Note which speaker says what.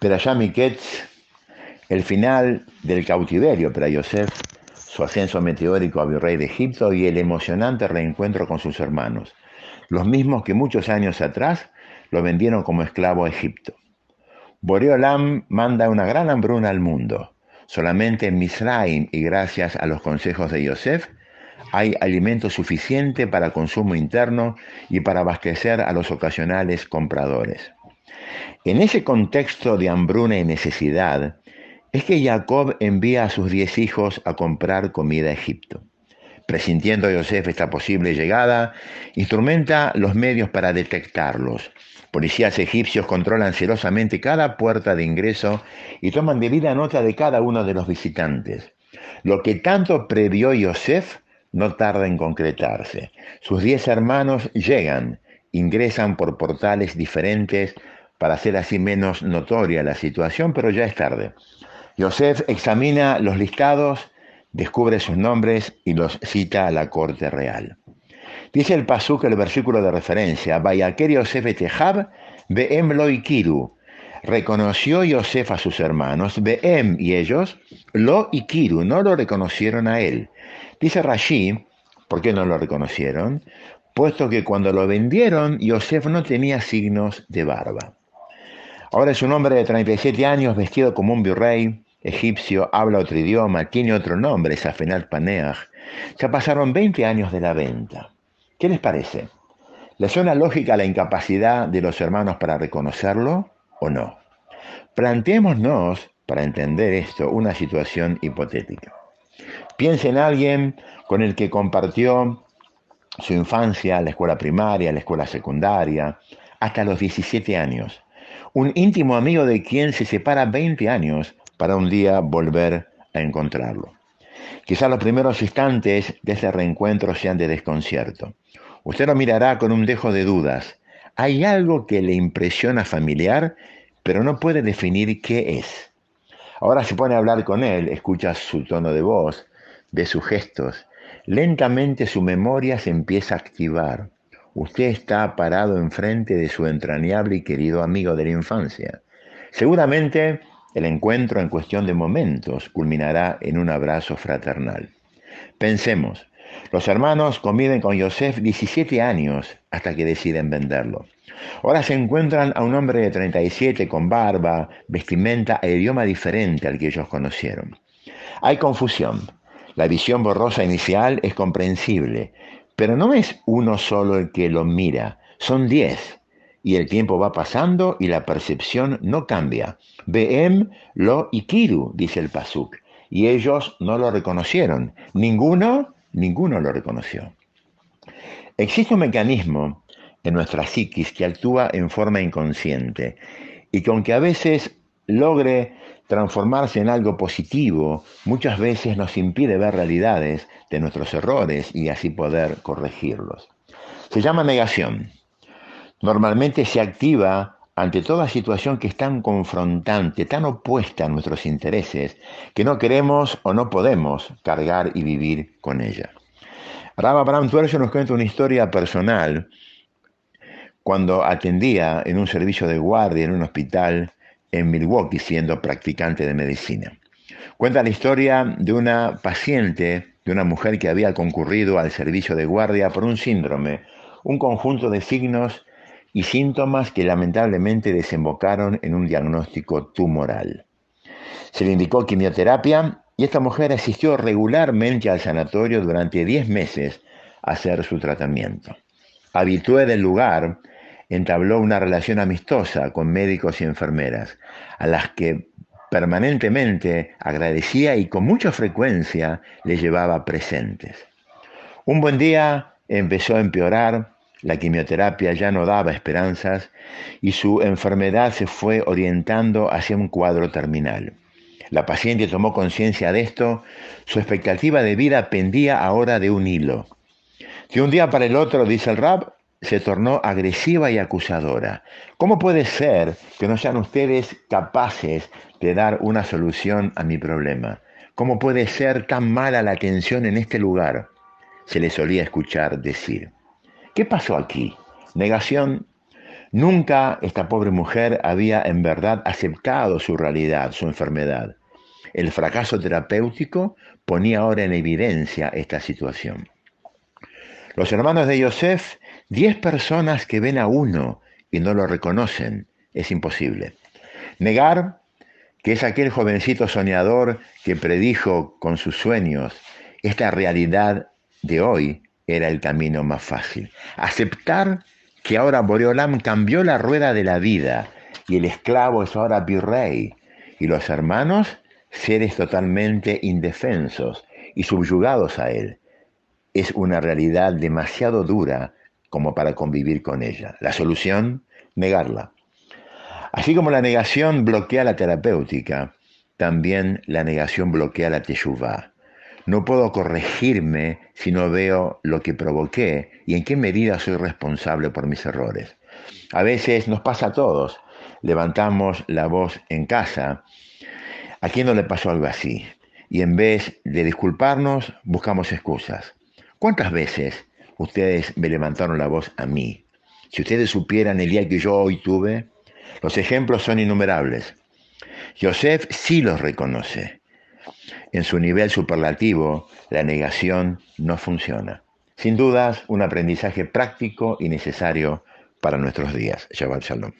Speaker 1: Pero allá Miquetz, el final del cautiverio para Yosef, su ascenso meteórico a virrey de Egipto y el emocionante reencuentro con sus hermanos, los mismos que muchos años atrás lo vendieron como esclavo a Egipto. Boreolam manda una gran hambruna al mundo. Solamente en Misraim y gracias a los consejos de Yosef hay alimento suficiente para consumo interno y para abastecer a los ocasionales compradores. En ese contexto de hambruna y necesidad, es que Jacob envía a sus diez hijos a comprar comida a Egipto. Presintiendo a Yosef esta posible llegada, instrumenta los medios para detectarlos Policías egipcios controlan celosamente cada puerta de ingreso y toman debida nota de cada uno de los visitantes. Lo que tanto previó Yosef no tarda en concretarse. Sus diez hermanos llegan, ingresan por portales diferentes para hacer así menos notoria la situación, pero ya es tarde. Yosef examina los listados, descubre sus nombres y los cita a la corte real. Dice el pasuk, el versículo de referencia, Vayaker Yosef etehab, Be'em lo ikiru. Reconoció Yosef a sus hermanos, Be'em y ellos, lo ikiru, no lo reconocieron a él. Dice Rashi, ¿por qué no lo reconocieron? Puesto que cuando lo vendieron, Yosef no tenía signos de barba. Ahora es un hombre de 37 años, vestido como un virrey egipcio, habla otro idioma, tiene otro nombre, Safenat Paneach. Ya pasaron 20 años de la venta. ¿Qué les parece? ¿Les suena lógica la incapacidad de los hermanos para reconocerlo o no? Planteémonos, para entender esto, una situación hipotética. Piensen en alguien con el que compartió su infancia, la escuela primaria, la escuela secundaria, hasta los 17 años. Un íntimo amigo de quien se separa 20 años para un día volver a encontrarlo. Quizá los primeros instantes de ese reencuentro sean de desconcierto. Usted lo mirará con un dejo de dudas. Hay algo que le impresiona familiar, pero no puede definir qué es. Ahora se pone a hablar con él, escucha su tono de voz, ve sus gestos. Lentamente su memoria se empieza a activar. Usted está parado enfrente de su entrañable y querido amigo de la infancia. Seguramente el encuentro en cuestión de momentos culminará en un abrazo fraternal. Pensemos, los hermanos conviven con Yosef 17 años hasta que deciden venderlo. Ahora se encuentran a un hombre de 37 con barba, vestimenta e idioma diferente al que ellos conocieron. Hay confusión. La visión borrosa inicial es comprensible, pero no es uno solo el que lo mira, son diez y el tiempo va pasando y la percepción no cambia. Be'em lo ikiru, dice el Pasuk, y ellos no lo reconocieron. Ninguno, ninguno lo reconoció. Existe un mecanismo en nuestra psiquis que actúa en forma inconsciente y que aunque a veces logre transformarse en algo positivo, muchas veces nos impide ver realidades de nuestros errores y así poder corregirlos. Se llama negación normalmente se activa ante toda situación que es tan confrontante, tan opuesta a nuestros intereses, que no queremos o no podemos cargar y vivir con ella. Rama Abraham Tuercio nos cuenta una historia personal cuando atendía en un servicio de guardia en un hospital en Milwaukee siendo practicante de medicina. Cuenta la historia de una paciente, de una mujer que había concurrido al servicio de guardia por un síndrome, un conjunto de signos y síntomas que lamentablemente desembocaron en un diagnóstico tumoral. Se le indicó quimioterapia y esta mujer asistió regularmente al sanatorio durante 10 meses a hacer su tratamiento. Habitué del lugar, entabló una relación amistosa con médicos y enfermeras, a las que permanentemente agradecía y con mucha frecuencia le llevaba presentes. Un buen día empezó a empeorar la quimioterapia ya no daba esperanzas y su enfermedad se fue orientando hacia un cuadro terminal. La paciente tomó conciencia de esto, su expectativa de vida pendía ahora de un hilo. De un día para el otro, dice el rab, se tornó agresiva y acusadora. ¿Cómo puede ser que no sean ustedes capaces de dar una solución a mi problema? ¿Cómo puede ser tan mala la atención en este lugar? Se le solía escuchar decir. ¿Qué pasó aquí? Negación. Nunca esta pobre mujer había en verdad aceptado su realidad, su enfermedad. El fracaso terapéutico ponía ahora en evidencia esta situación. Los hermanos de Yosef, diez personas que ven a uno y no lo reconocen, es imposible. Negar que es aquel jovencito soñador que predijo con sus sueños esta realidad de hoy era el camino más fácil. Aceptar que ahora Boreolam cambió la rueda de la vida y el esclavo es ahora virrey y los hermanos seres totalmente indefensos y subyugados a él. Es una realidad demasiado dura como para convivir con ella. La solución, negarla. Así como la negación bloquea la terapéutica, también la negación bloquea la teshuvah. No puedo corregirme si no veo lo que provoqué y en qué medida soy responsable por mis errores. A veces nos pasa a todos. Levantamos la voz en casa. ¿A quién no le pasó algo así? Y en vez de disculparnos, buscamos excusas. ¿Cuántas veces ustedes me levantaron la voz a mí? Si ustedes supieran el día que yo hoy tuve, los ejemplos son innumerables. Joseph sí los reconoce. En su nivel superlativo, la negación no funciona. Sin dudas, un aprendizaje práctico y necesario para nuestros días. Shabbat Shalom.